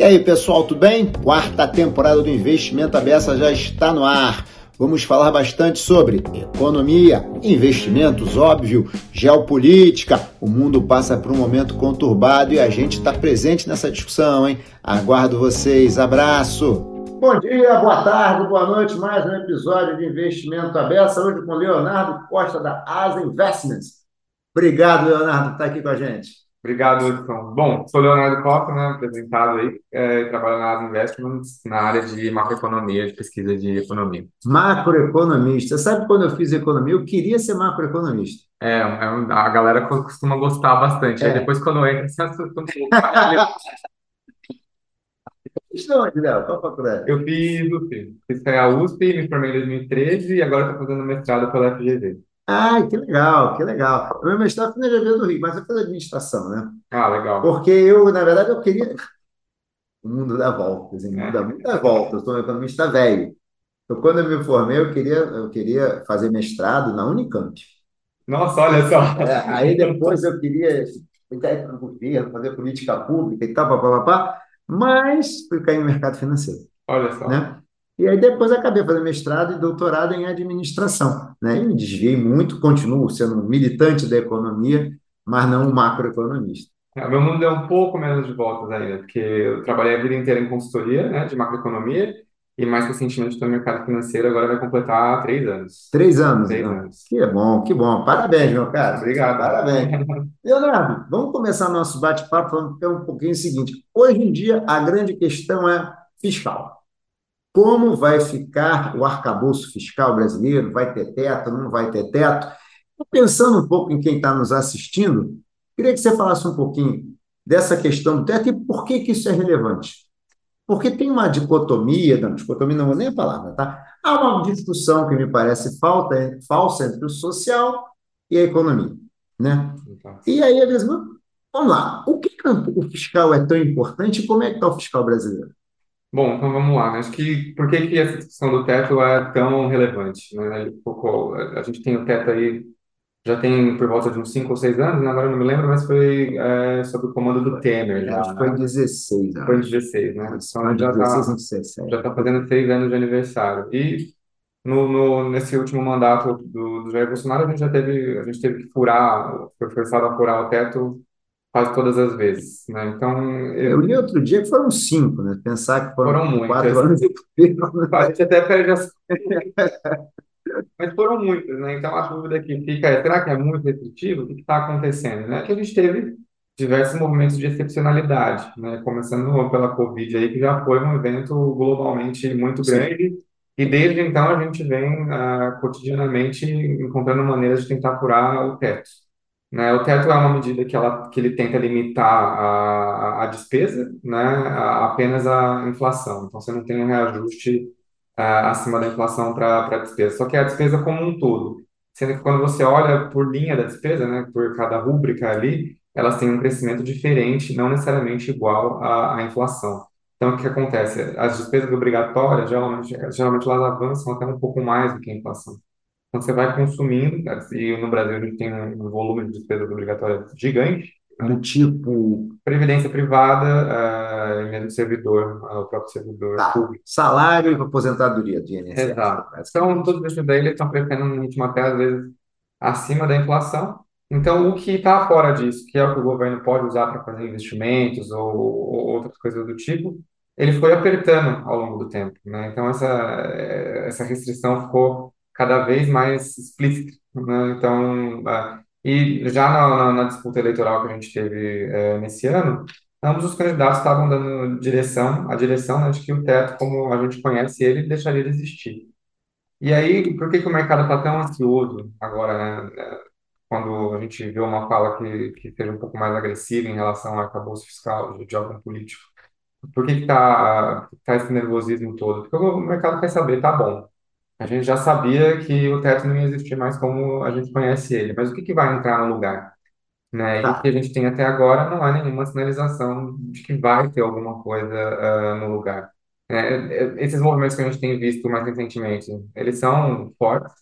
E aí, pessoal, tudo bem? Quarta temporada do Investimento Abessa já está no ar. Vamos falar bastante sobre economia, investimentos, óbvio, geopolítica. O mundo passa por um momento conturbado e a gente está presente nessa discussão, hein? Aguardo vocês. Abraço! Bom dia, boa tarde, boa noite. Mais um episódio de Investimento Abessa, hoje com Leonardo Costa da Asa Investments. Obrigado, Leonardo, por estar aqui com a gente. Obrigado, Hudson. Bom, sou Leonardo Costa, né, apresentado aí, é, trabalho na Asa Investments na área de macroeconomia, de pesquisa de economia. Macroeconomista. Sabe quando eu fiz economia, eu queria ser macroeconomista. É, é a galera costuma gostar bastante. Aí É. depois quando entra, você assusta um onde, Léo? Qual faculdade? Eu fiz USP. Fiz a USP, me formei em 2013 e agora estou fazendo mestrado pela FGV. Ai, que legal, que legal. O meu mestrado foi na GV do Rio, mas eu fiz administração, né? Ah, legal. Porque eu, na verdade, eu queria. O mundo dá voltas, hein? O mundo dá muitas voltas. Eu sou um economista velho. Então, quando eu me formei, eu queria, eu queria fazer mestrado na Unicamp. Nossa, olha só. É, aí depois eu queria entrar no governo, fazer política pública e tal, papapá, mas fui cair no mercado financeiro, Olha só. né? E aí depois acabei fazendo mestrado e doutorado em administração, né? E me desviei muito, continuo sendo militante da economia, mas não um macroeconomista. É, Meu mundo deu um pouco menos de voltas ainda, porque eu trabalhei a vida inteira em consultoria, né, de macroeconomia, e mais recentemente estou no mercado financeiro, agora vai completar três anos. Três anos, Três então. anos. Que bom, que bom. Parabéns, meu cara. Obrigado. Parabéns. Leonardo, vamos começar nosso bate-papo falando é um pouquinho o seguinte. Hoje em dia, a grande questão é fiscal. Como vai ficar o arcabouço fiscal brasileiro? Vai ter teto, não vai ter teto? Pensando um pouco em quem está nos assistindo, queria que você falasse um pouquinho dessa questão do teto e por que que isso é relevante. Porque tem uma dicotomia, não, dicotomia não vou nem a palavra, tá? Há uma discussão que me parece falta, falsa entre o social e a economia, né? Então, E aí, às vezes, vamos lá, o que que o fiscal é tão importante e como é que está o fiscal brasileiro? Bom, então vamos lá, né? Acho que por que que essa discussão do teto é tão relevante, né? Ele focou- A gente tem o teto aí, já tem por volta de uns 5 ou 6 anos, né? Agora eu não me lembro, mas foi é, sob o comando do Temer já, Acho que foi em né? 16, Foi em acho. 16, né? Então Foi em já 16 tá, ou 17. já tá fazendo seis anos de aniversário. E no, no, nesse último mandato do, do Jair Bolsonaro, a gente já teve, a gente teve que furar, foi forçado a furar o teto quase todas as vezes, né? Então, Eu eu, li outro dia que foram cinco, né? Pensar que foram foram quatro muitas. anos de governo. A gente até perde as Mas foram muitas, né? Então a dúvida que fica é, será que é muito restritivo? O que está acontecendo? Né? Que a gente teve diversos movimentos de excepcionalidade, né? Começando pela Covid aí, que já foi um evento globalmente muito Sim. grande, e desde então a gente vem ah, cotidianamente encontrando maneiras de tentar furar o teto. Né? O teto é uma medida que, ela, que ele tenta limitar a, a, a despesa, né? A- apenas a inflação. Então você não tem um reajuste ah, acima da inflação para a despesa. Só que é a despesa como um todo. Sendo que quando você olha por linha da despesa, né, por cada rúbrica ali, elas têm um crescimento diferente, não necessariamente igual à, à inflação. Então, o que acontece? As despesas obrigatórias, geralmente, geralmente elas avançam até um pouco mais do que a inflação. Então, você vai consumindo, né, e no Brasil a gente tem um volume de despesas obrigatórias gigante, Do tipo, previdência privada, ah, e mesmo servidor, ah, o próprio servidor tá, público. salário e aposentadoria do INSS. Exato. basicamente. Então, todos esses daí eles estão crescendo num ritmo até às vezes acima da inflação. Então, o que está fora disso, que é o que o governo pode usar para fazer investimentos ou, ou outras coisas do tipo, ele foi apertando ao longo do tempo, né? Então, essa, eh, essa restrição ficou cada vez mais explícita, né? Então, ah, e já na, na- disputa eleitoral que a gente teve eh, nesse ano, ambos os candidatos estavam dando direção, a direção, né, de que o teto, como a gente conhece ele, deixaria de existir. E aí, por que que o mercado está tão ansioso agora, né? né, Quando a gente vê uma fala que, que seja um pouco mais agressiva em relação ao arcabouço fiscal de, de algum político? Por que que tá, tá esse nervosismo todo? Porque o mercado quer saber, tá bom. A gente já sabia que o teto não ia existir mais como a gente conhece ele, mas o que que vai entrar no lugar? né? E o Tá. que a gente tem até agora não há nenhuma sinalização de que vai ter alguma coisa ah, no lugar. É, é, esses movimentos que a gente tem visto mais recentemente, eles são fortes,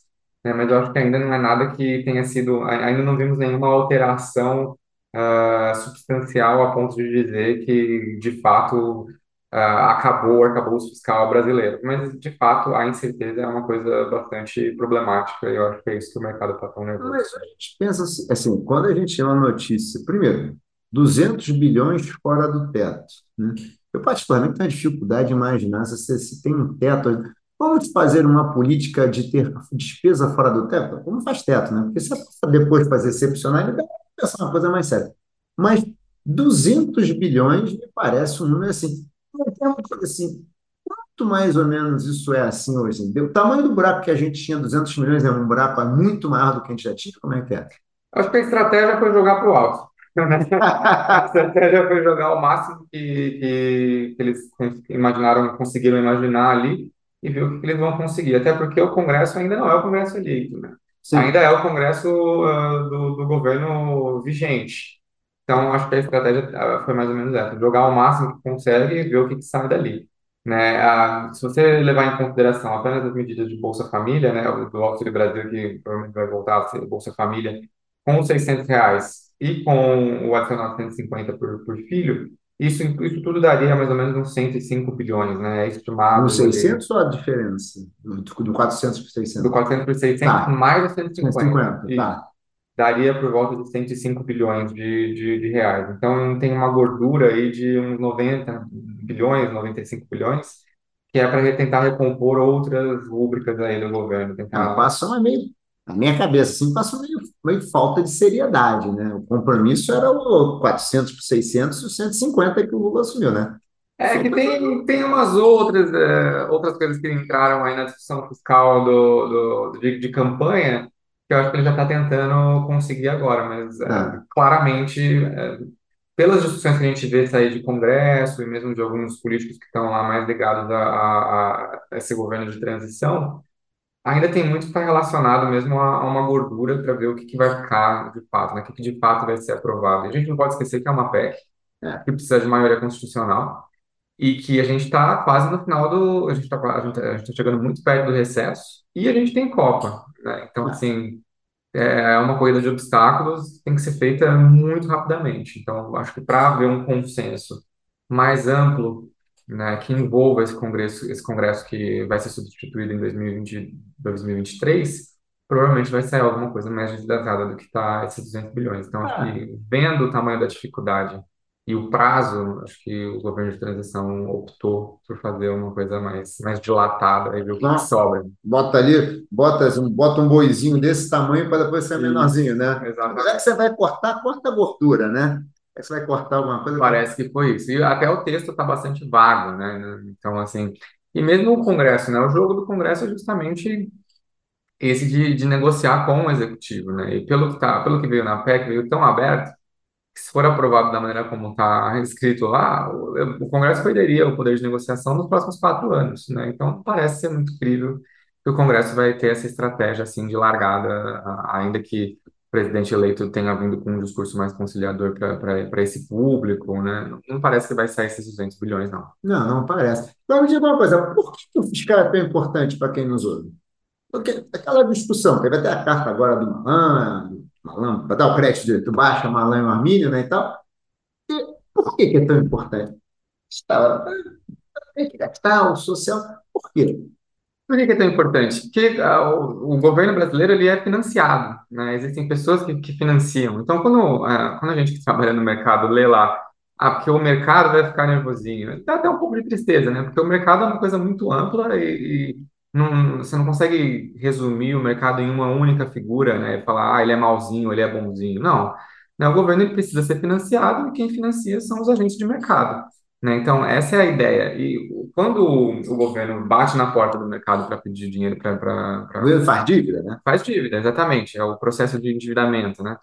né? Mas eu acho que ainda não é nada que tenha sido, a- ainda não vimos nenhuma alteração ah, substancial a ponto de dizer que, de fato, ah, acabou o arcabouço fiscal brasileiro. Mas, de fato, a incerteza é uma coisa bastante problemática e eu acho que é isso que o mercado está tão nervoso. Mas a gente pensa assim, assim, quando a gente tem uma notícia, primeiro, 200 bilhões fora do teto, né? Eu particularmente tenho dificuldade de imaginar se, se tem um teto. Vamos fazer uma política de ter despesa fora do teto? Como faz teto, né? Porque se depois fazer excepcionalidade, essa é uma coisa mais séria. Mas 200 bilhões me parece um número assim. Assim Quanto mais ou menos isso é assim hoje? O tamanho do buraco que a gente tinha, 200 milhões, é um buraco muito maior do que a gente já tinha? Como é que é? Acho que a estratégia foi jogar para o alto. A estratégia foi jogar o máximo que, que, que eles imaginaram, conseguiram imaginar ali e ver o que eles vão conseguir. Até porque o Congresso ainda não é o Congresso eleito, né? Ainda Sim. é o Congresso ah, do, do governo vigente. Então, acho que a estratégia ah, foi mais ou menos essa: jogar o máximo que consegue e ver o que, que sai dali. Né? Ah, se você levar em consideração apenas as medidas de Bolsa Família, né, do Auxílio Brasil, que provavelmente vai voltar a ser Bolsa Família, com os 600 reais e com o adicional de 150 por, por filho, isso, isso tudo daria mais ou menos uns 105 bilhões, né? É No estimado ali, 600 ou a diferença? Do, do 400 para do 600? 400 por 600 Tá. mais os 150. 150, Isso. tá. Daria por volta de 105 bilhões de, de, de reais. Então, tem uma gordura aí de uns 90 bilhões, 95 bilhões, que é para tentar recompor outras rúbricas aí do governo, Ah, tentar passa uma meio, na minha cabeça, assim, passa meio, meio falta de seriedade, né? O compromisso era o 400 por 600 e o 150 que o Lula assumiu, né? É que tem, tem umas outras, é, outras coisas que entraram aí na discussão fiscal do, do, de, de campanha, que eu acho que ele já está tentando conseguir agora, mas é, Ah, claramente, é, pelas discussões que a gente vê sair de Congresso e mesmo de alguns políticos que estão lá mais ligados a, a, a esse governo de transição, ainda tem muito que estar relacionado mesmo a, a uma gordura para ver o que, que vai ficar de fato, né? O que, que de fato vai ser aprovado. E a gente não pode esquecer que é uma PEC, é. que precisa de maioria constitucional e que a gente está quase no final do. A gente está gente tá chegando muito perto do recesso e a gente tem Copa, né? Então, Ah, assim, é uma corrida de obstáculos, tem que ser feita muito rapidamente. Então, acho que para haver um consenso mais amplo, né, que envolva esse congresso, esse congresso que vai ser substituído em 2020, 2023, provavelmente vai sair alguma coisa mais datada do que está esses 200 bilhões. Então, acho ah, que vendo o tamanho da dificuldade e o prazo, acho que o governo de transição optou por fazer uma coisa mais, mais dilatada e ver o que que sobra. bota ali, bota, um- bota um boizinho desse tamanho para depois ser Isso, menorzinho, né? Já que exatamente. você vai cortar, corta a gordura, né? Já que você vai cortar alguma coisa. Parece que foi isso. E até o texto está bastante vago, né? Então, assim, e mesmo o Congresso, né? O jogo do Congresso é justamente esse de, de negociar com o Executivo, né? E pelo que tá, pelo que veio na PEC, veio tão aberto que se for aprovado da maneira como está escrito lá, o, o Congresso perderia o poder de negociação nos próximos quatro anos, né? Então, parece ser muito crível que o Congresso vai ter essa estratégia, assim, de largada, ainda que o presidente eleito tenha vindo com um discurso mais conciliador para esse público, né? Não, parece que vai sair esses 200 bilhões, não. Não, não parece. Agora me diga uma coisa, por que o fiscal é tão importante para quem nos ouve? Porque aquela discussão, teve até a carta agora do Malan, do Malan, para dar o crédito tu baixa Malan e Armínio, né, e tal. E por que que é tão importante? Está, o social. Por quê? Por que que é tão importante? Porque ah, o, o governo brasileiro ele é financiado, né? Existem pessoas que, que financiam. Então, quando, ah, quando a gente que trabalha no mercado lê lá, ah, porque o mercado vai ficar nervosinho, dá até um pouco de tristeza, né? Porque o mercado é uma coisa muito ampla e, e não, você não consegue resumir o mercado em uma única figura, né? E falar, ah, ele é malzinho, ele é bonzinho. Não. Né? O governo ele precisa ser financiado e quem financia são os agentes de mercado. Né? Então, essa é a ideia. E quando o, governo bate na porta do mercado para pedir dinheiro para faz dívida, né? faz dívida, exatamente, é o processo de endividamento, né?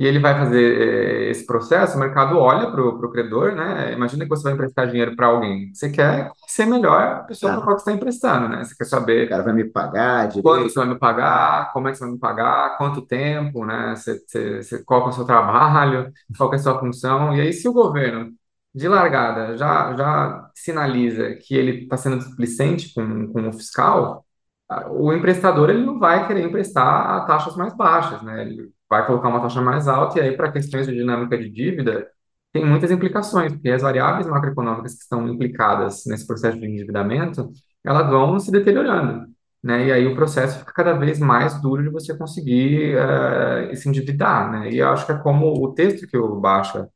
E ele vai fazer eh, esse processo, o mercado olha para o credor, né? Imagina que você vai emprestar dinheiro para alguém. Você quer ser melhor a pessoa para Cara, qual você está emprestando, né? Você quer o saber cara vai me pagar quando você direito. vai me pagar, como é que você vai me pagar, quanto tempo, né? Você, você, você- qual é o seu trabalho, qual é a sua função. E aí, se o governo, de largada, já, já sinaliza que ele está sendo displicente com, com o fiscal, o emprestador ele não vai querer emprestar a taxas mais baixas, né? Ele vai colocar uma taxa mais alta e aí, para questões de dinâmica de dívida, tem muitas implicações, porque as variáveis macroeconômicas que estão implicadas nesse processo de endividamento, elas vão se deteriorando, né? E aí o processo fica cada vez mais duro de você conseguir uh, se endividar, né? E eu acho que é como o texto que o Baixa,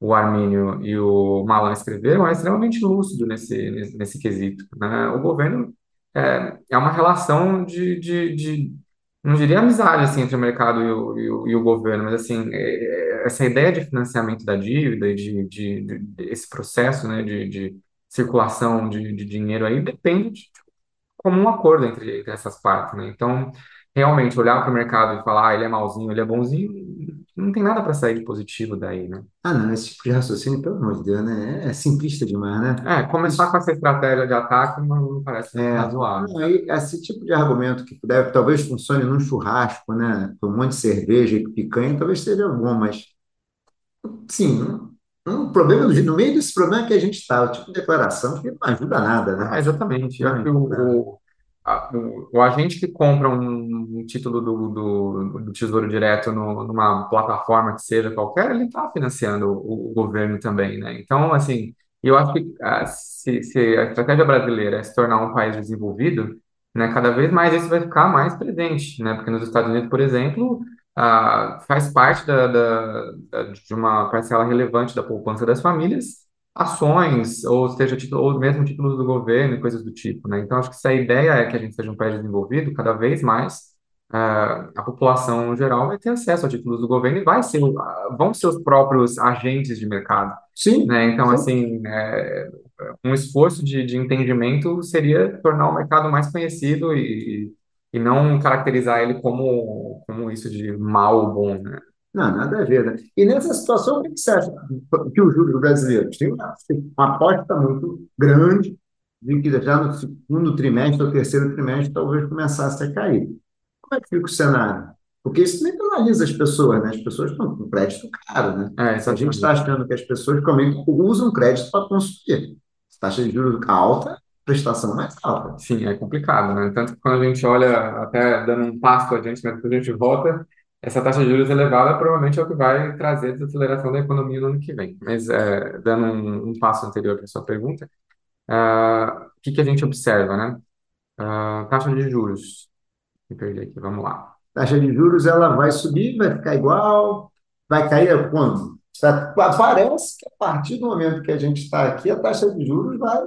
o Armínio e o Malan escreveram é extremamente lúcido nesse, nesse, nesse quesito, né? O governo é, é uma relação de, de, de não diria amizade assim entre o mercado e o, e o, e o governo, mas assim é, é, essa ideia de financiamento da dívida e de, de, de, de esse processo, né, de, de circulação de, de dinheiro aí depende de como um acordo entre, entre essas partes, né? Então realmente olhar para o mercado e falar ah, ele é malzinho, ele é bonzinho, não tem nada para sair de positivo daí, né? Ah, não, esse tipo de raciocínio, pelo amor de Deus, né? É simplista demais, né? É, começar com essa estratégia de ataque não, não parece É, razoável. aí, esse tipo de argumento que deve, talvez funcione num churrasco, né? Com um monte de cerveja e picanha, talvez seja bom, mas sim, um, problema do- no meio desse problema que a gente está, o tipo de declaração que não ajuda nada, né? exatamente. Não Acho que o, ajuda nada. o, a- o, agente que compra um, título do, do, do Tesouro Direto no- numa plataforma que seja qualquer, ele está financiando o, o governo também, né? Então, assim, eu acho que ah, se, se a estratégia brasileira é se tornar um país desenvolvido, né, cada vez mais isso vai ficar mais presente, né? Porque nos Estados Unidos, por exemplo, ah, faz parte da, da, da- de uma parcela relevante da poupança das famílias ações, ou seja, título, ou mesmo títulos do governo e coisas do tipo, né? Então, acho que se a ideia é que a gente seja um país desenvolvido, cada vez mais ah, a população no geral vai ter acesso a títulos do governo e vai ser, vão ser os próprios agentes de mercado, Sim, né? Então, sim. assim, é, um esforço de, de entendimento seria tornar o mercado mais conhecido e, e não caracterizar ele como, como isso de mal ou bom, né? Não, nada a ver, né? E nessa situação, o que você acha que os juros brasileiros têm uma, uma aposta muito grande de que já no segundo trimestre ou terceiro trimestre talvez começasse a cair. Como é que fica o cenário? Porque isso também penaliza as pessoas, né? As pessoas estão com crédito caro, né? É, A gente está achando que as pessoas realmente usam crédito para consumir. Taxa de juros alta, prestação mais alta. Sim, é complicado, né? Tanto que quando a gente olha, até dando um passo adiante, mas quando a gente volta, essa taxa de juros elevada provavelmente é o que vai trazer desaceleração da economia no ano que vem. Mas, é, dando um, um passo anterior para a sua pergunta, ah, o que que a gente observa, né? Ah, taxa de juros. Me perdi aqui, vamos lá. Taxa de juros ela vai subir, vai ficar igual, vai cair quando? Tá- Parece que a partir do momento que a gente está aqui, a taxa de juros vai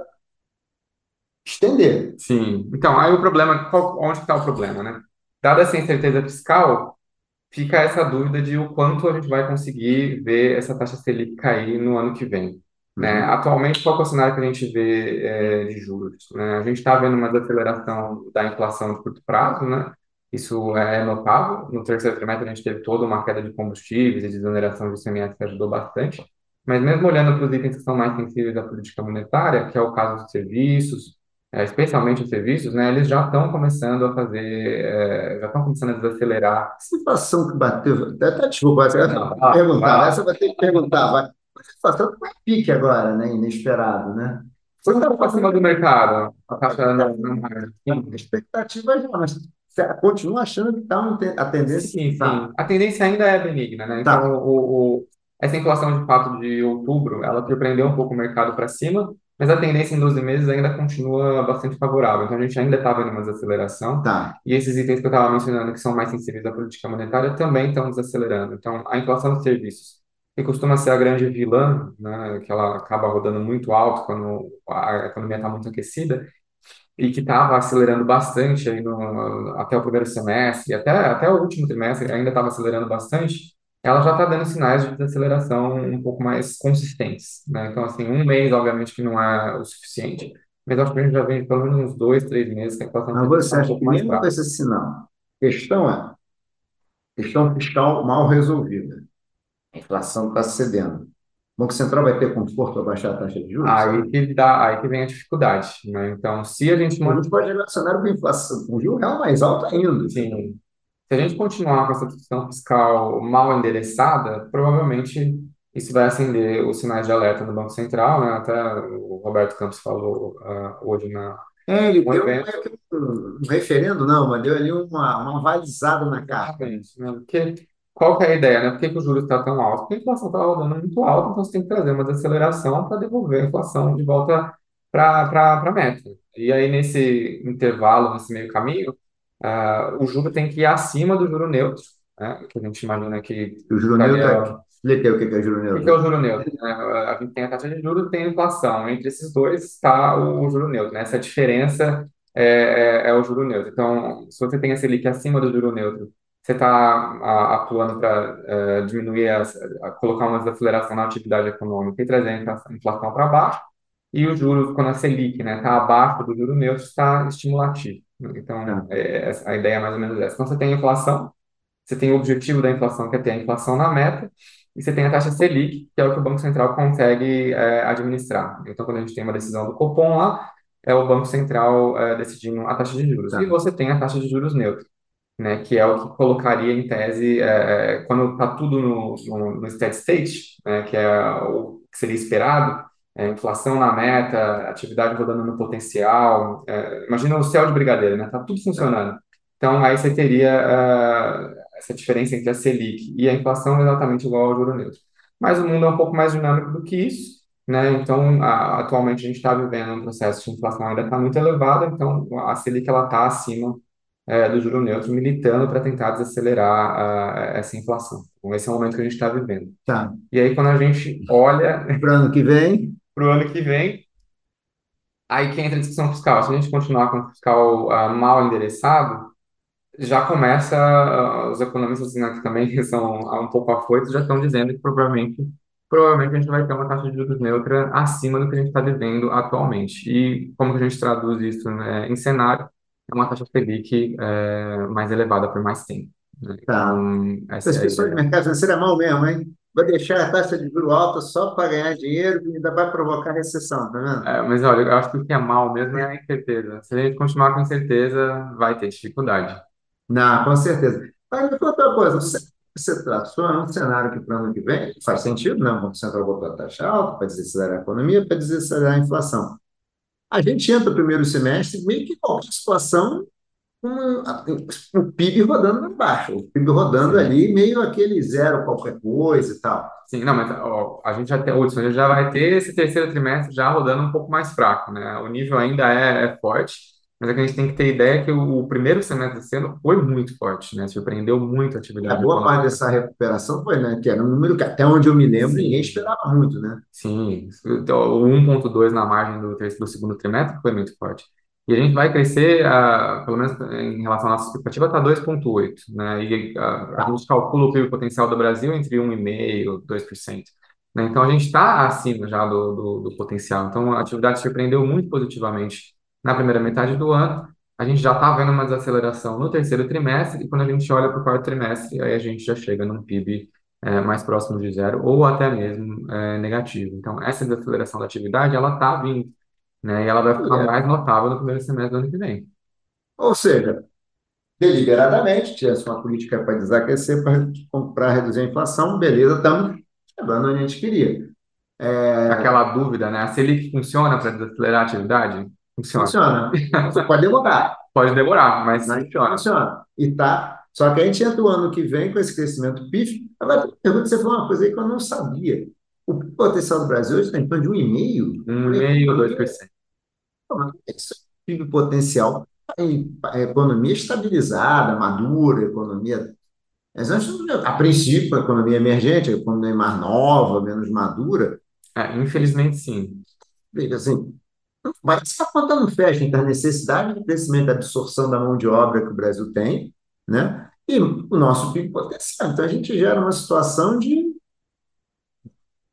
estender. Sim, então, aí o problema, qual, onde está o problema, né? Dada essa incerteza fiscal, fica essa dúvida de o quanto a gente vai conseguir ver essa taxa Selic cair no ano que vem, né? Uhum. Atualmente, qual é o cenário que a gente vê é, de juros, né? A gente está vendo uma desaceleração da inflação de curto prazo, né? Isso é notável. No terceiro trimestre, a gente teve toda uma queda de combustíveis e desoneração de ICMS que ajudou bastante. Mas mesmo olhando para os itens que são mais sensíveis à política monetária, que é o caso dos serviços, é, especialmente os serviços, né, eles já estão começando a fazer, é, já estão começando a desacelerar. A situação que bateu, até, desculpa, vai Não, vai perguntar, lá. essa vai ter que perguntar, vai. A situação que vai pique agora, né? Inesperado, né? Foi um está pouco acima do mercado, a taxa a expectativa já, mas você continua achando que tá um a tendência Sim, tá, sim. A tendência ainda é benigna, né? Então, tá. o, o- essa inflação de fato de outubro, ela surpreendeu um pouco o mercado para cima, mas a tendência em 12 meses ainda continua bastante favorável. Então, a gente ainda está vendo uma desaceleração. Tá. E esses itens que eu estava mencionando, que são mais sensíveis à política monetária, também estão desacelerando. Então, a inflação de serviços, que costuma ser a grande vilã, né, que ela acaba rodando muito alto quando a economia está muito aquecida, e que estava acelerando bastante aí no, até o primeiro semestre, até, até o último trimestre ainda estava acelerando bastante, ela já está dando sinais de desaceleração um pouco mais consistentes, né? Então, assim, um mês, obviamente, que não é o suficiente, mas acho que a gente já vem pelo menos uns dois, três meses que a inflação Mas a você um acha pouco que mais mesmo com esse sinal, questão é questão fiscal mal resolvida. A inflação está cedendo. O Banco Central vai ter conforto para baixar a taxa de juros? Aí que dá, aí que vem a dificuldade, né? Então, se a gente A gente pode relacionar com a inflação, com o juro real mais alto ainda. Sim. Se a gente continuar com essa discussão fiscal mal endereçada, provavelmente isso vai acender os sinais de alerta no Banco Central, né? Até o Roberto Campos falou ah, hoje na É, ele um deu evento. um referendo, não, mas deu ali uma, uma avalizada na carta. Exatamente, né? Porque qual que é a ideia, né? Por que que o juros está tão alto? Porque a inflação está rodando muito alta, então você tem que trazer uma desaceleração para devolver a inflação de volta para a meta. E aí, nesse intervalo, nesse meio caminho, ah, o juro tem que ir acima do juro neutro, né? Que a gente imagina que O juro neutro, é- expliquei o que é juro o que é o neutro. juro neutro? né? A gente tem a taxa de juros, tem a inflação. Entre esses dois está o juro neutro, né? Essa diferença é, é, é o juro neutro. Então, se você tem a Selic acima do juro neutro, você está atuando para diminuir, as- colocar uma desaceleração na atividade econômica e trazer a inflação para baixo. E o juros, quando a Selic, né, está abaixo do juro neutro, está estimulativo. Então, Tá, é, a ideia é mais ou menos essa. Então, você tem a inflação, você tem o objetivo da inflação, que é ter a inflação na meta, e você tem a taxa Selic, que é o que o Banco Central consegue é, administrar. Então, quando a gente tem uma decisão do Copom lá, é o Banco Central é, decidindo a taxa de juros. E tá. você tem a taxa de juros neutra, né, que é o que colocaria em tese, é, é, quando está tudo no, no, no steady state, né, que é o que seria esperado, é, inflação na meta, atividade rodando no potencial, é, imagina o céu de brigadeiro, né, tá tudo funcionando. Então, aí você teria ah, essa diferença entre a Selic e a inflação exatamente igual ao juro neutro. Mas o mundo é um pouco mais dinâmico do que isso, né? Então, a- atualmente a gente está vivendo um processo de inflação ainda está muito elevado, então a Selic ela está acima é, do juro neutro, militando para tentar desacelerar ah, essa inflação. Então, esse é o momento que a gente está vivendo. Tá. E aí, quando a gente olha Para ano que vem, para o ano que vem, aí que entra a discussão fiscal. Se a gente continuar com o fiscal ah, mal endereçado, já começa, ah, os economistas né, que também são ah, um pouco afoitos, já estão dizendo que provavelmente, provavelmente a gente vai ter uma taxa de juros neutra acima do que a gente está vivendo atualmente. E como que a gente traduz isso, né, em cenário? É uma taxa Selic eh, mais elevada por mais tempo. né? tá. Então, essa As é a pessoas do mercado financeiro é mal mesmo, hein? Vai deixar a taxa de juros alta só para ganhar dinheiro e ainda vai provocar recessão, tá vendo? É, mas olha, eu acho que o que é mal mesmo é a incerteza. Se a gente continuar com incerteza, vai ter dificuldade. Não, com certeza. Mas me conta uma coisa, você, você traçou um cenário que para o ano que vem faz sentido, né? O Banco Central botou a taxa alta para desacelerar a economia, para desacelerar a inflação. A gente entra no primeiro semestre meio que qualquer situação, a- o PIB rodando lá embaixo, o PIB rodando ali, meio aquele zero qualquer coisa e tal. Sim, não, mas ó, a gente já tem, Hudson, a gente já vai ter esse terceiro trimestre já rodando um pouco mais fraco, né? O nível ainda é, é forte, mas é que a gente tem que ter ideia que o, o primeiro semestre desse ano foi muito forte, né? Surpreendeu muito a A atividade boa parte econômica. dessa recuperação foi, né? Que era um número que, até onde eu me lembro, ninguém Sim, esperava muito, né? sim. Então, o 1,2 na margem do, do segundo trimestre foi muito forte. E a gente vai crescer, pelo menos em relação à nossa expectativa, está 2,8, né? E ah, a gente calcula o PIB potencial do Brasil entre 1,5% e 2%. Né? Então, a gente está acima já do, do, do potencial. Então, a atividade surpreendeu muito positivamente na primeira metade do ano. A gente já está vendo uma desaceleração no terceiro trimestre, e quando a gente olha para o quarto trimestre, aí a gente já chega num PIB é, mais próximo de zero, ou até mesmo é, negativo. Então, essa desaceleração da atividade, ela está vindo né? E ela vai ficar É. mais notável no primeiro semestre do ano que vem. Ou seja, deliberadamente, tivesse uma política para desaquecer, para reduzir a inflação, beleza, estamos chegando onde a gente queria. Aquela dúvida, né? A Selic funciona para desacelerar a atividade? Funciona. Funciona. Você pode demorar, Pode demorar, mas mas funciona. funciona. E tá. Só que a gente entra o ano que vem com esse crescimento pífio. Agora, pergunta, você falou uma coisa aí que eu não sabia. O potencial do Brasil hoje está em torno de 1,5%. Um e meio, dois por cento. Pô, mas Esse PIB potencial a economia estabilizada, madura, economia. Mas antes, a princípio, a economia emergente, a economia mais nova, menos madura, É, infelizmente, sim. assim, parece que a conta não fecha entre a necessidade de crescimento e absorção da mão de obra que o Brasil tem, né? E o nosso PIB potencial. Então a gente gera uma situação de,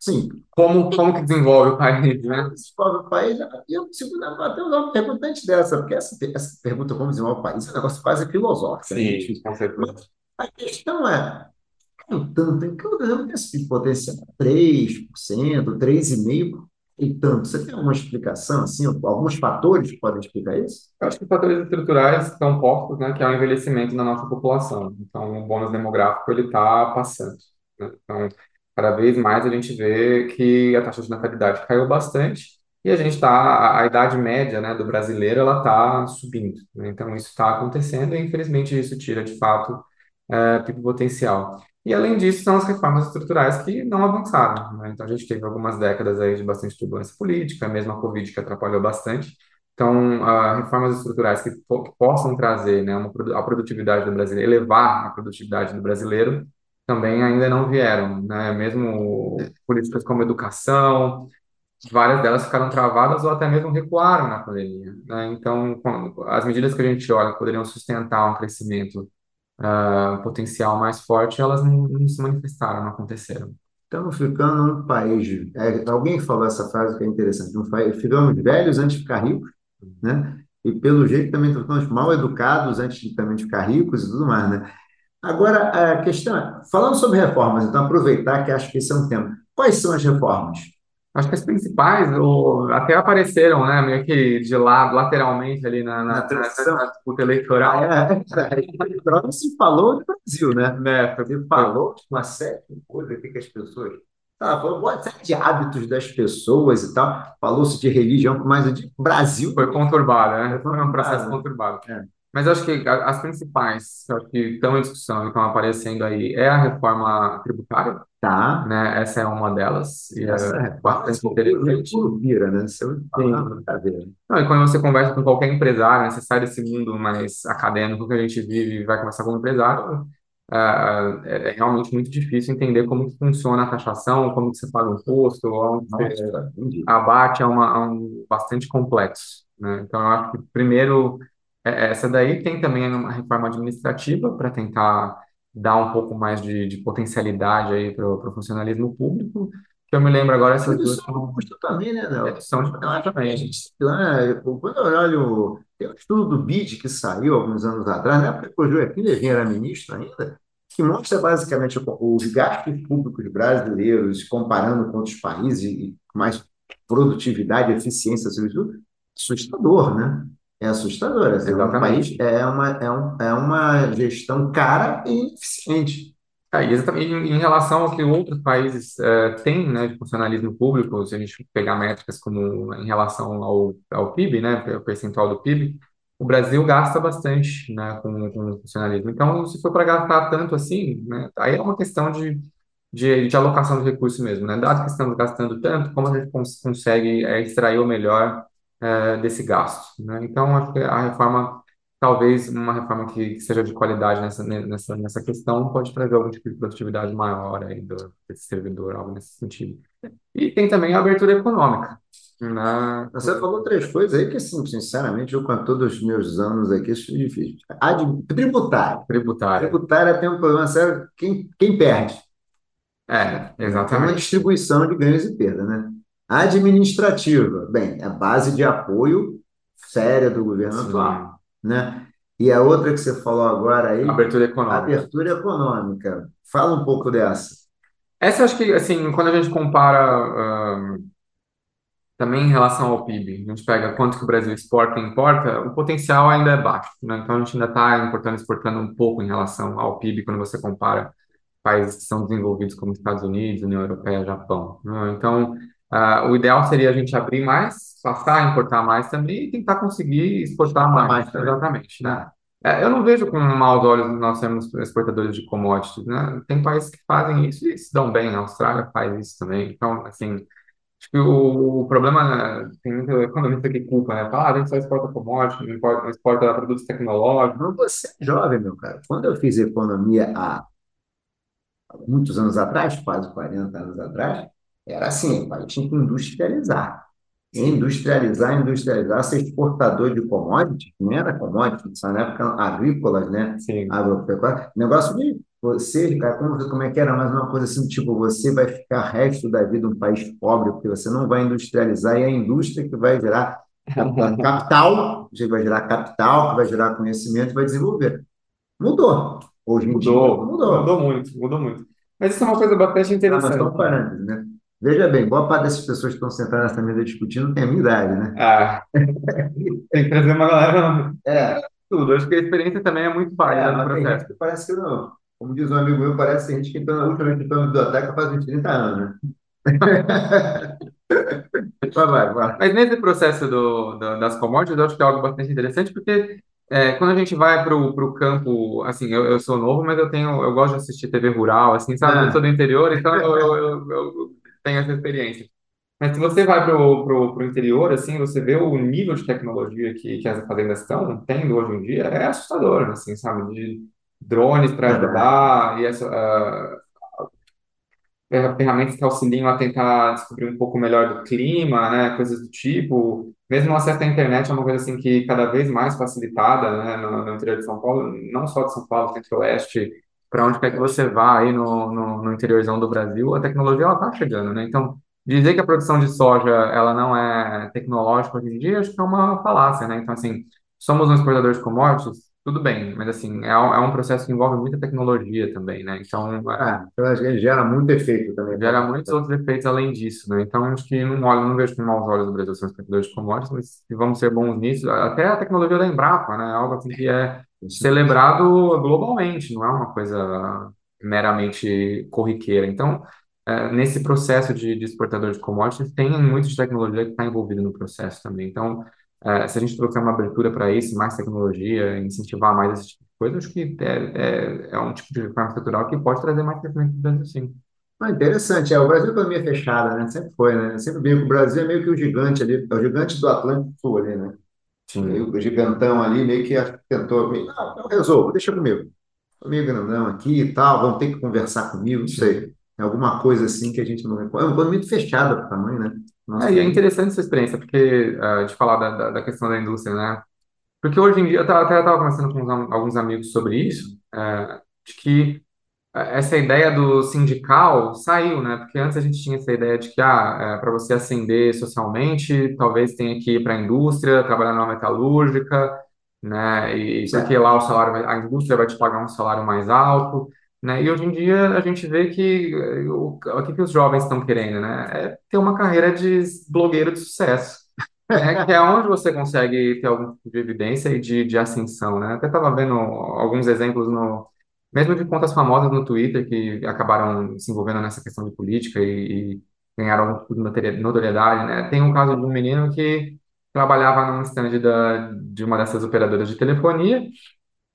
sim, Como, como que desenvolve o país, né? desenvolve o país. E eu consigo até usar uma pergunta antes dessa, porque essa, essa pergunta, como desenvolve o país, é um negócio quase filosófico, né? Sim, com certeza. A questão é, tem tanto, em que o Brasil tem esse PIB potencial 3%, 3,5%, e tanto. Você tem alguma explicação, assim, alguns fatores que podem explicar isso? Eu acho que fatores estruturais estão postos, né? Que é o envelhecimento da nossa população. Então, o bônus demográfico, ele está passando. né? Então, cada vez mais a gente vê que a taxa de natalidade caiu bastante e a gente está, a, idade média, né, do brasileiro, ela está subindo, né? Então, isso está acontecendo e, infelizmente, isso tira, de fato, é, PIB potencial. E além disso, são as reformas estruturais que não avançaram, né? Então a gente teve algumas décadas aí de bastante turbulência política, mesmo a Covid que atrapalhou bastante. Então, uh, reformas estruturais que, po que possam trazer né, uma, a produtividade do brasileiro, elevar a produtividade do brasileiro, também ainda não vieram, né? Mesmo políticas como educação, várias delas ficaram travadas ou até mesmo recuaram na pandemia, né? Então, as medidas que a gente olha que poderiam sustentar um crescimento uh, potencial mais forte, elas não, não, se manifestaram, não aconteceram. Estamos ficando um país. É, alguém falou essa frase que é interessante. Um ficamos velhos antes de ficar ricos, né? E pelo jeito também ficamos mal educados antes de, também de ficar ricos e tudo mais, né? Agora, a questão é, falando sobre reformas, então aproveitar que acho que esse é um tema. Quais são as reformas? Acho que as principais até apareceram, né, meio que de lado, lateralmente ali na, na, na, na disputa eleitoral. É, é, se falou do Brasil, né? né? Se falou de uma série de coisas que as pessoas ah, falou de hábitos das pessoas e tal. Falou-se de religião, mas o Brasil. Foi conturbado, né? Foi um processo conturbado. É. Mas acho que as principais acho que estão em discussão e estão aparecendo aí é a reforma tributária. Tá. Né? Essa é uma delas. E Essa é bastante interessante. Vira, né? Você Não, e quando você conversa com qualquer empresário, né? você sai desse mundo mais acadêmico que a gente vive e vai conversar com um empresário, é, é, realmente muito difícil entender como que funciona a taxação, como que você paga o imposto, onde você abate, é, uma, é um bastante complexo. Né? Então, eu acho que primeiro é, essa daí tem também uma reforma administrativa para tentar dar um pouco mais de, de potencialidade aí para o funcionalismo público, que eu me lembro agora essas duas são custo também, né, Léo? São de também. Gente, quando eu olho, tem um estudo do BID que saiu alguns anos atrás, na época que o Joaquim Levin era ministro ainda, que mostra basicamente os gastos públicos brasileiros comparando com outros países e mais produtividade, eficiência, assustador, né? É assustadora. Assim, é um país é uma, é, um, é uma gestão cara e ineficiente. É, exatamente. Em, em, relação ao que outros países é, têm né, de funcionalismo público, se a gente pegar métricas como em relação ao, ao PIB, né, o percentual do PIB, o Brasil gasta bastante né, com, com funcionalismo. Então, se for para gastar tanto assim, né, aí é uma questão de, de, de alocação de recursos mesmo. Né? Dado que estamos gastando tanto, como a gente cons consegue é, extrair o melhor é, desse gasto. Né? Então, acho que a reforma, talvez uma reforma que, que seja de qualidade nessa, nessa, nessa questão, pode trazer algum tipo de produtividade maior aí do, desse servidor, algo nesse sentido. E tem também a abertura econômica. Né? Você falou três coisas aí que, assim, sinceramente, eu, com todos os meus anos aqui, isso é difícil. Ad... Tributário. Tributário. Tributária tem um problema sério. Quem, quem perde? É, exatamente. É uma distribuição de ganhos e perdas, né? Administrativa, bem, é a base de apoio séria do governo Sim. atual, né? E a outra que você falou agora aí, abertura econômica. Abertura econômica. Fala um pouco dessa. Essa acho que assim, quando a gente compara uh, também em relação ao PIB, a gente pega quanto que o Brasil exporta e importa, o potencial ainda é baixo, né? Então a gente ainda está importando exportando um pouco em relação ao PIB quando você compara países que são desenvolvidos como Estados Unidos, União Europeia, Japão. Né? Então Uh, o ideal seria a gente abrir mais, passar a importar mais também e tentar conseguir exportar mais. mais exatamente. Né? É, eu não vejo com maus olhos nós sermos exportadores de commodities. Né? Tem países que fazem isso e se dão bem. A Austrália faz isso também. Então, assim, acho que o, o problema, tem muito economista que culpa, né? Fala, ah, a gente só exporta commodities, não exporta, não exporta produtos tecnológicos. Você é jovem, meu cara. Quando eu fiz economia há muitos anos atrás, quase 40 anos atrás, era assim, o país tinha que industrializar. Industrializar, industrializar, ser exportador de commodities, não era commodities, na época agrícolas, né? Sim. Agropecuária. Negócio de você, cara, como, como é que era? Mas uma coisa assim, tipo, você vai ficar resto da vida um país pobre, porque você não vai industrializar, e é a indústria que vai gerar capital, que vai gerar capital, que vai gerar conhecimento e vai desenvolver. Mudou. Hoje mudou, dia mudou. Mudou muito, mudou muito. Mas isso é uma coisa bastante interessante. Ah, mas parando, né? Veja bem, boa parte dessas pessoas que estão sentadas nessa mesa discutindo tem a minha idade, né? Ah, tem que trazer uma galera. É. Tudo. Acho que a experiência também é muito válida é, no processo. Que parece que não. Como diz um amigo meu, parece que a gente que entrou na última vez que entrou na biblioteca faz uns 30 anos, né? vai, vai, vai. Mas nesse processo do, do, das commodities, eu acho que é algo bastante interessante, porque É, quando a gente vai pro, pro campo, assim, eu, eu sou novo, mas eu tenho, eu gosto de assistir TV rural, assim, sabe? Eu sou do interior, então eu, eu, eu- tenho essa experiência. Mas se você vai pro, pro interior, assim, você vê o nível de tecnologia que, que as fazendas estão tendo hoje em dia, é assustador, assim, sabe? De drones para ajudar, e essa, fer- ferramentas que auxiliam a tentar descobrir um pouco melhor do clima, né, coisas do tipo. Mesmo o acesso à internet é uma coisa assim que cada vez mais facilitada, né, no, no interior de São Paulo, não só de São Paulo, centro-oeste, para onde quer que você vá aí no, no, no interiorzão do Brasil, a tecnologia ela está chegando, né? Então, dizer que a produção de soja ela não é tecnológica hoje em dia, acho que é uma falácia, né? Então, assim, somos um exportador de commodities, tudo bem, mas assim, é, um- é um processo que envolve muita tecnologia também, né? Então, é, que ele gera muito efeito também. gera muitos outros efeitos além disso, né? Então, acho que não olho, não vejo com maus olhos o Brasil ser um exportador de commodities, mas se vamos ser bons nisso, até a tecnologia da Embrapa, né? É Algo assim que é celebrado globalmente, não é uma coisa meramente corriqueira. Então, é, nesse processo de, de exportador de commodities, tem muito de tecnologia que está envolvida no processo também. Então, é, se a gente trouxer uma abertura para isso, mais tecnologia, incentivar mais esse tipo de coisa, acho que é, é, é um tipo de reforma estrutural que pode trazer mais crescimento para o Brasil, sim. Ah, interessante, é, o Brasil é economia fechada, né? Sempre foi, né? Sempre vi que o Brasil é meio que o gigante ali, é o gigante do Atlântico Sul ali, né? O gigantão ali, meio que tentou, meio, ah, eu resolvo, deixa comigo. Meio grandão aqui e tal, vão ter que conversar comigo, não sei. É alguma coisa assim que a gente não... É uma economia muito fechada para o tamanho, né? É, Nosso e é país. interessante essa experiência, porque, ah, de falar da, da, da questão da indústria, né? Porque hoje em dia, eu até estava conversando com alguns amigos sobre isso, eh, de que essa ideia do sindical saiu, né? Porque antes a gente tinha essa ideia de que, ah, para você ascender socialmente, talvez tenha que ir para a indústria, trabalhar numa metalúrgica, né? E porque Certo. lá o salário, a indústria vai te pagar um salário mais alto, né? E hoje em dia a gente vê que eh, o, o que que os jovens estão querendo, né? É ter uma carreira de blogueiro de sucesso né, que é onde você consegue ter algum tipo de evidência e de, de ascensão, né? Até estava vendo alguns exemplos no, mesmo de contas famosas no Twitter que acabaram se envolvendo nessa questão de política e, e ganharam de notori- notoriedade, né? Tem um caso de um menino que trabalhava num stand da, de uma dessas operadoras de telefonia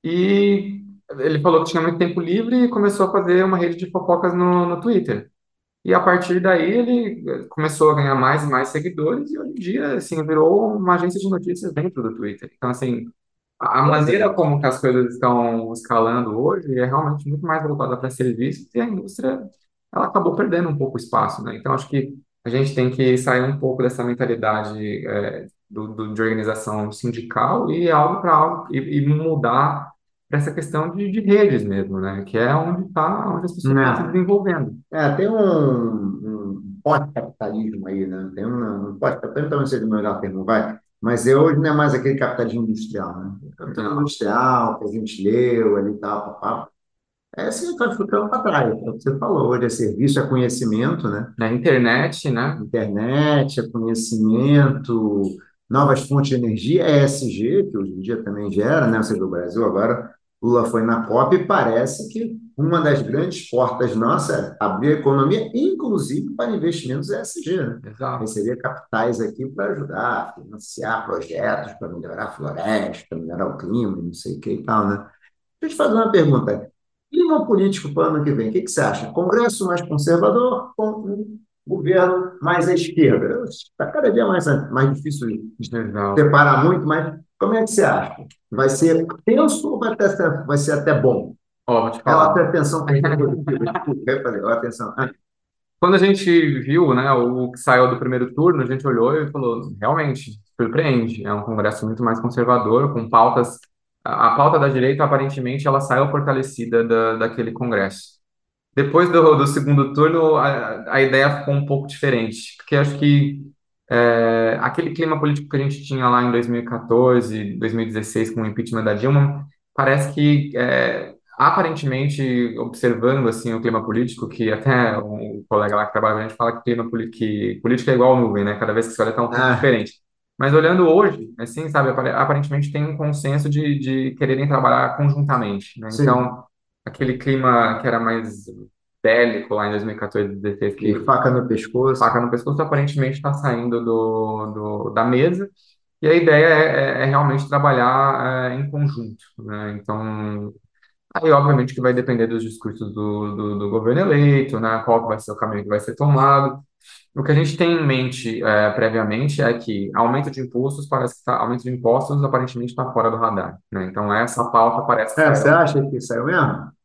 e ele falou que tinha muito tempo livre e começou a fazer uma rede de fofocas no, no Twitter. E a partir daí ele eh, começou a ganhar mais e mais seguidores e hoje em dia, assim, virou uma agência de notícias dentro do Twitter. Então, assim, a maneira como que as coisas estão escalando hoje é realmente muito mais voltada para serviços e a indústria, ela acabou perdendo um pouco o espaço, né? Então, acho que a gente tem que sair um pouco dessa mentalidade, eh, do, do- de organização sindical e algo para algo e, e mudar para essa questão de, de redes mesmo, né? Que é onde tá, onde as pessoas estão se Não. desenvolvendo. É, tem um, um pós-capitalismo aí, né? Tem um, um pós-capitalismo, talvez seja o melhor termo, vai. Mas é, hoje não é mais aquele capitalismo industrial, né? O capitalismo industrial que a gente leu ali e tal, papá. É assim, está ficando para trás. É o que você falou, hoje é serviço, é conhecimento, né? Na internet, né? Internet, é conhecimento, novas fontes de energia, ESG, que hoje em dia também gera, né? Ou seja, o Brasil agora, Lula foi na COP e parece que uma das grandes portas nossa é abrir a economia, inclusive para investimentos ESG, né? Exato. Receber capitais aqui para ajudar, financiar projetos para melhorar a floresta, melhorar o clima, não sei o que e tal, né? Deixa eu te fazer uma pergunta. Clima político para o ano que vem, o que que você acha? Congresso mais conservador ou um governo mais à esquerda? Está cada dia mais, mais difícil separar muito, mas como é que você acha? Vai ser tenso ou vai, até, vai ser até bom? Ó, vou te falar. atenção positiva. Desculpa, eu falei, ó, atenção. Ah, Quando a gente viu, né, o que saiu do primeiro turno, a gente olhou e falou, realmente, surpreende. É um Congresso muito mais conservador, com pautas. A a pauta da direita, aparentemente, ela saiu fortalecida da, daquele Congresso. Depois do, do segundo turno, a, a ideia ficou um pouco diferente, porque acho que é, aquele clima político que a gente tinha lá em 2014, 2016, com o impeachment da Dilma, parece que, é, aparentemente, observando assim o clima político, que até um colega lá que trabalha com a gente fala que, clima, que política é igual nuvem, né? Cada vez que se olha está um pouco ah, diferente. Mas olhando hoje, assim, sabe, apare- aparentemente tem um consenso de, de quererem trabalhar conjuntamente, né? Então, aquele clima que era mais lá em 2014, 2016, que faca no pescoço. faca no pescoço, aparentemente está saindo do, do, da mesa. E a ideia é, é- é realmente trabalhar é, em conjunto, né? Então, aí obviamente que vai depender dos discursos do, do, do governo eleito, né? Qual vai ser o caminho que vai ser tomado. O que a gente tem em mente é, previamente é que aumento de impostos parece que tá, aumento de impostos aparentemente está fora do radar, né? Então essa pauta parece que É, você saiu, acha que saiu mesmo?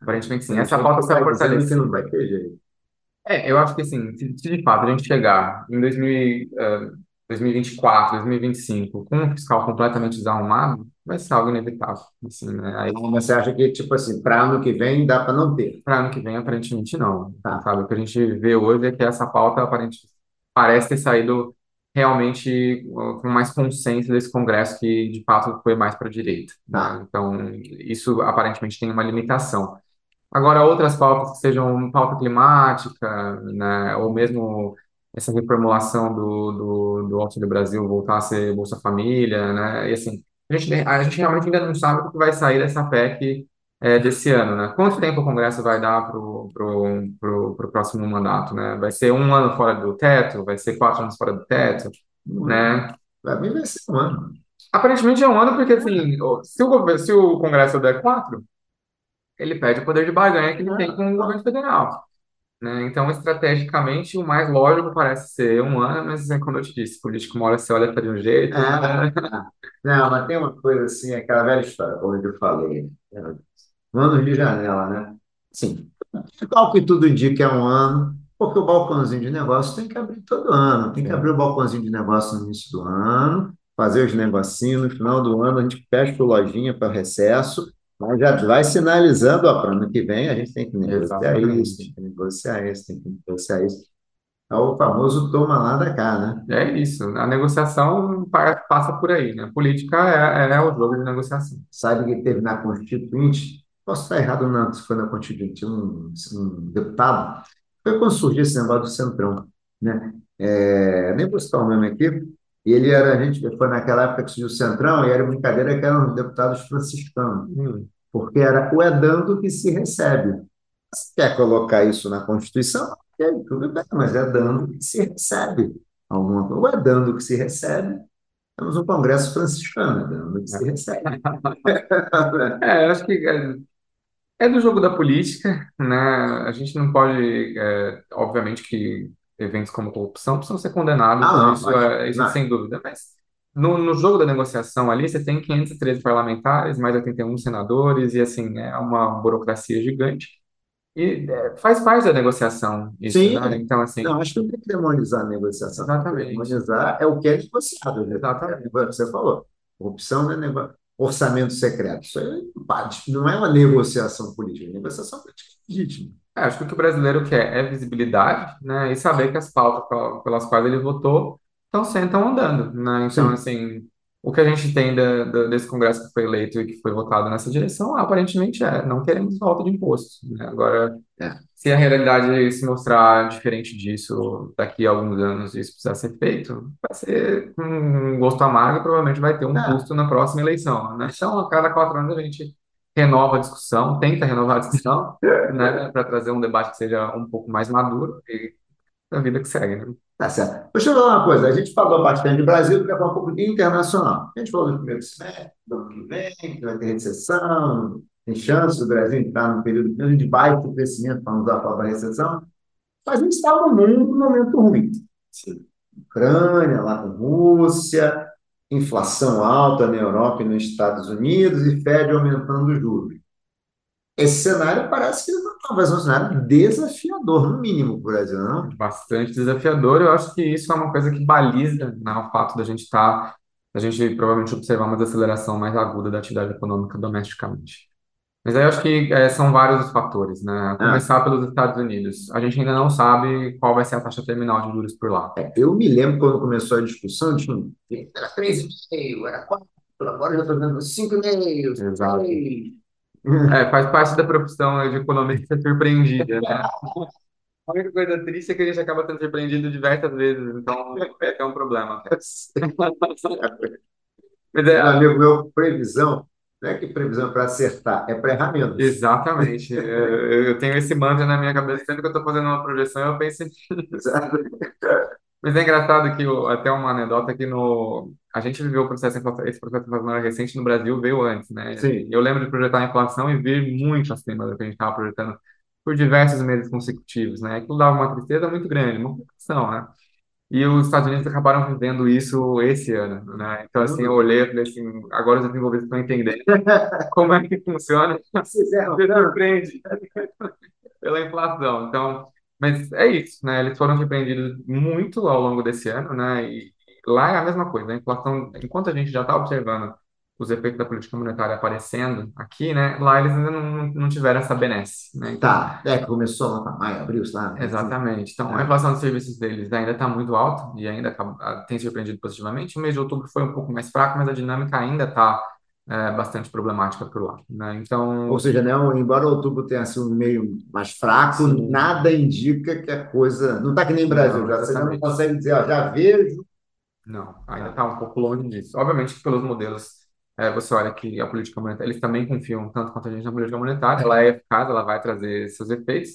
Aparentemente sim, essa pauta que fortalecida. não vai ter jeito. É, eu acho que assim, se, se de fato a gente chegar em 2000, e, eh, 2024, 2025 com um fiscal completamente desarrumado, vai ser algo inevitável, assim, né? Aí Mas você acha que, tipo assim, para ano que vem dá para não ter? para ano que vem, aparentemente não, Tá, sabe? O que a gente vê hoje é que essa pauta aparentemente parece ter saído realmente uh, com mais consenso desse Congresso que de fato foi mais para a direita, tá. né? Então, isso aparentemente tem uma limitação. Agora, outras pautas que sejam pauta climática, né, ou mesmo essa reformulação do, do, do Auxílio Brasil voltar a ser Bolsa Família, né, e assim, a gente, a gente realmente ainda não sabe o que vai sair dessa PEC é, desse ano, né? Quanto tempo o Congresso vai dar para o próximo mandato, né? Vai ser um ano fora do teto? Vai ser quatro anos fora do teto? Um ano. Né? Para mim vai ser um ano. Aparentemente é um ano porque, assim, se o, se o Congresso der quatro, ele perde o poder de barganha que ele tem com o governo federal, né? Então, estrategicamente, o mais lógico parece ser um ano, mas é como eu te disse, político uma hora você olha para de um jeito, É, né? não, mas tem uma coisa assim, aquela velha história, como eu falei, né? anos de janela, né? Sim, ao que tudo indica é um ano, porque o balcãozinho de negócio tem que abrir todo ano, tem que abrir Sim, o balcãozinho de negócio no início do ano, fazer os negocinhos, no final do ano a gente fecha o lojinha para recesso, mas já vai sinalizando, ó, para ano que vem a gente tem que negociar isso, tem exatamente. que negociar isso, tem que negociar isso. É o famoso toma lá da cá, né? É isso. A negociação pa- passa por aí, né? Política é, é o jogo de negociação. sabe que teve na Constituinte, posso estar errado não, se foi na Constituinte, um, um deputado, foi quando surgiu esse negócio do Centrão, né? É, nem vou citar o nome aqui, e ele era, a gente foi naquela época que surgiu o Centrão, e era brincadeira que eram deputados franciscanos, Hum. porque era o é dando que se recebe. Se quer colocar isso na Constituição, ok, tudo bem, mas é dando que se recebe. Alguma, coisa. ou é dando que se recebe, temos um Congresso franciscano, é dando que se recebe. É, eu acho que é, é do jogo da política, né? A gente não pode, é, obviamente que eventos como corrupção precisam ser condenados, Ah, não, isso mas, é, isso é não, sem dúvida, mas no, no jogo da negociação ali, você tem 513 parlamentares, mais 81 senadores, e assim, é uma burocracia gigante. E é, faz parte da negociação isso, sim, né? Então, assim, não, acho que não tem que demonizar a negociação. exatamente, Demonizar é o que é negociado, né? É, exatamente. Você falou, corrupção não é nego... orçamento secreto. Isso aí não é uma negociação política, é negociação política legítima. É, acho que o que o brasileiro quer é visibilidade, né, e saber que as pautas pel- pelas quais ele votou estão sentam andando, né? Então, Sim. assim, o que a gente tem da- da- desse Congresso que foi eleito e que foi votado nessa direção, aparentemente é, não queremos volta de imposto, né? Agora, É. se a realidade se mostrar diferente disso daqui a alguns anos e isso precisar ser feito, vai ser um gosto amargo e provavelmente vai ter um É. custo na próxima eleição, né? Então, a cada quatro anos a gente renova a discussão, tenta renovar a discussão, né, para trazer um debate que seja um pouco mais maduro e a vida que segue, né? Tá certo. Deixa eu falar uma coisa. A gente falou bastante de Brasil, queria falar um pouco de internacional. A gente falou do primeiro semestre, do ano que vem, que vai ter recessão, tem chance do Brasil entrar num período de baixo crescimento, para não usar a palavra recessão. Mas a gente está no mundo num momento ruim. Ucrânia, lá com Rússia, inflação alta na Europa e nos Estados Unidos e Fed aumentando os juros. Esse cenário parece que não vai ser um cenário desafiador, no mínimo, para o Brasil, não? Bastante desafiador. Eu acho que isso é uma coisa que baliza, né, o fato da gente estar, da gente provavelmente observar uma desaceleração mais aguda da atividade econômica domesticamente. Mas aí eu acho que eh, são vários os fatores, né? A Ah, começar pelos Estados Unidos. A gente ainda não sabe qual vai ser a taxa terminal de juros por lá. é, eu me lembro quando começou a discussão, tinha, um- era 3,5, era 4, agora já estou vendo 5,5, Exato. 6. É, faz parte da profissão de economista ser surpreendida, né? A única coisa triste é que a gente acaba sendo surpreendido diversas vezes, então é um problema. Mas é, amigo meu, previsão, não é que previsão para acertar, é para errar menos. exatamente. Eu eu tenho esse mantra na minha cabeça, sempre que eu estou fazendo uma projeção, eu penso nisso. Mas é engraçado que, o- até uma anedota, que no, a gente viveu o processo, esse processo inflacionário recente no Brasil veio antes, né? Sim. Eu lembro de projetar a inflação e vir muito acima do que a gente estava projetando por diversos meses consecutivos, né? Aquilo dava uma tristeza muito grande, uma preocupação, né? E os Estados Unidos acabaram vivendo isso esse ano, né? Então, assim, eu olhei e falei assim, agora os desenvolvidos estão entendendo como é que funciona. Você surpreende pela inflação. Então, mas é isso, né? Eles foram surpreendidos muito ao longo desse ano, né? E lá é a mesma coisa. A inflação, enquanto a gente já está observando os efeitos da política monetária aparecendo aqui, né? Lá eles ainda não, não tiveram essa benesse, né? Então, Tá, é que começou lá para maio, abril, lá. né? Exatamente. Então, a É. inflação de serviços deles ainda está muito alta e ainda acaba- ah, tem surpreendido positivamente. O mês de outubro foi um pouco mais fraco, mas a dinâmica ainda está bastante problemática por lá, né? Então, Ou seja, né, embora outubro tenha sido um meio mais fraco, Sim. nada indica que a coisa. Não está que nem Brasil, Não, já, você não consegue dizer, ó, já vejo. Não, ainda está um pouco longe disso. Obviamente que pelos modelos, é, você olha que a política monetária, eles também confiam tanto quanto a gente na política monetária, ela é eficaz, ela vai trazer seus efeitos,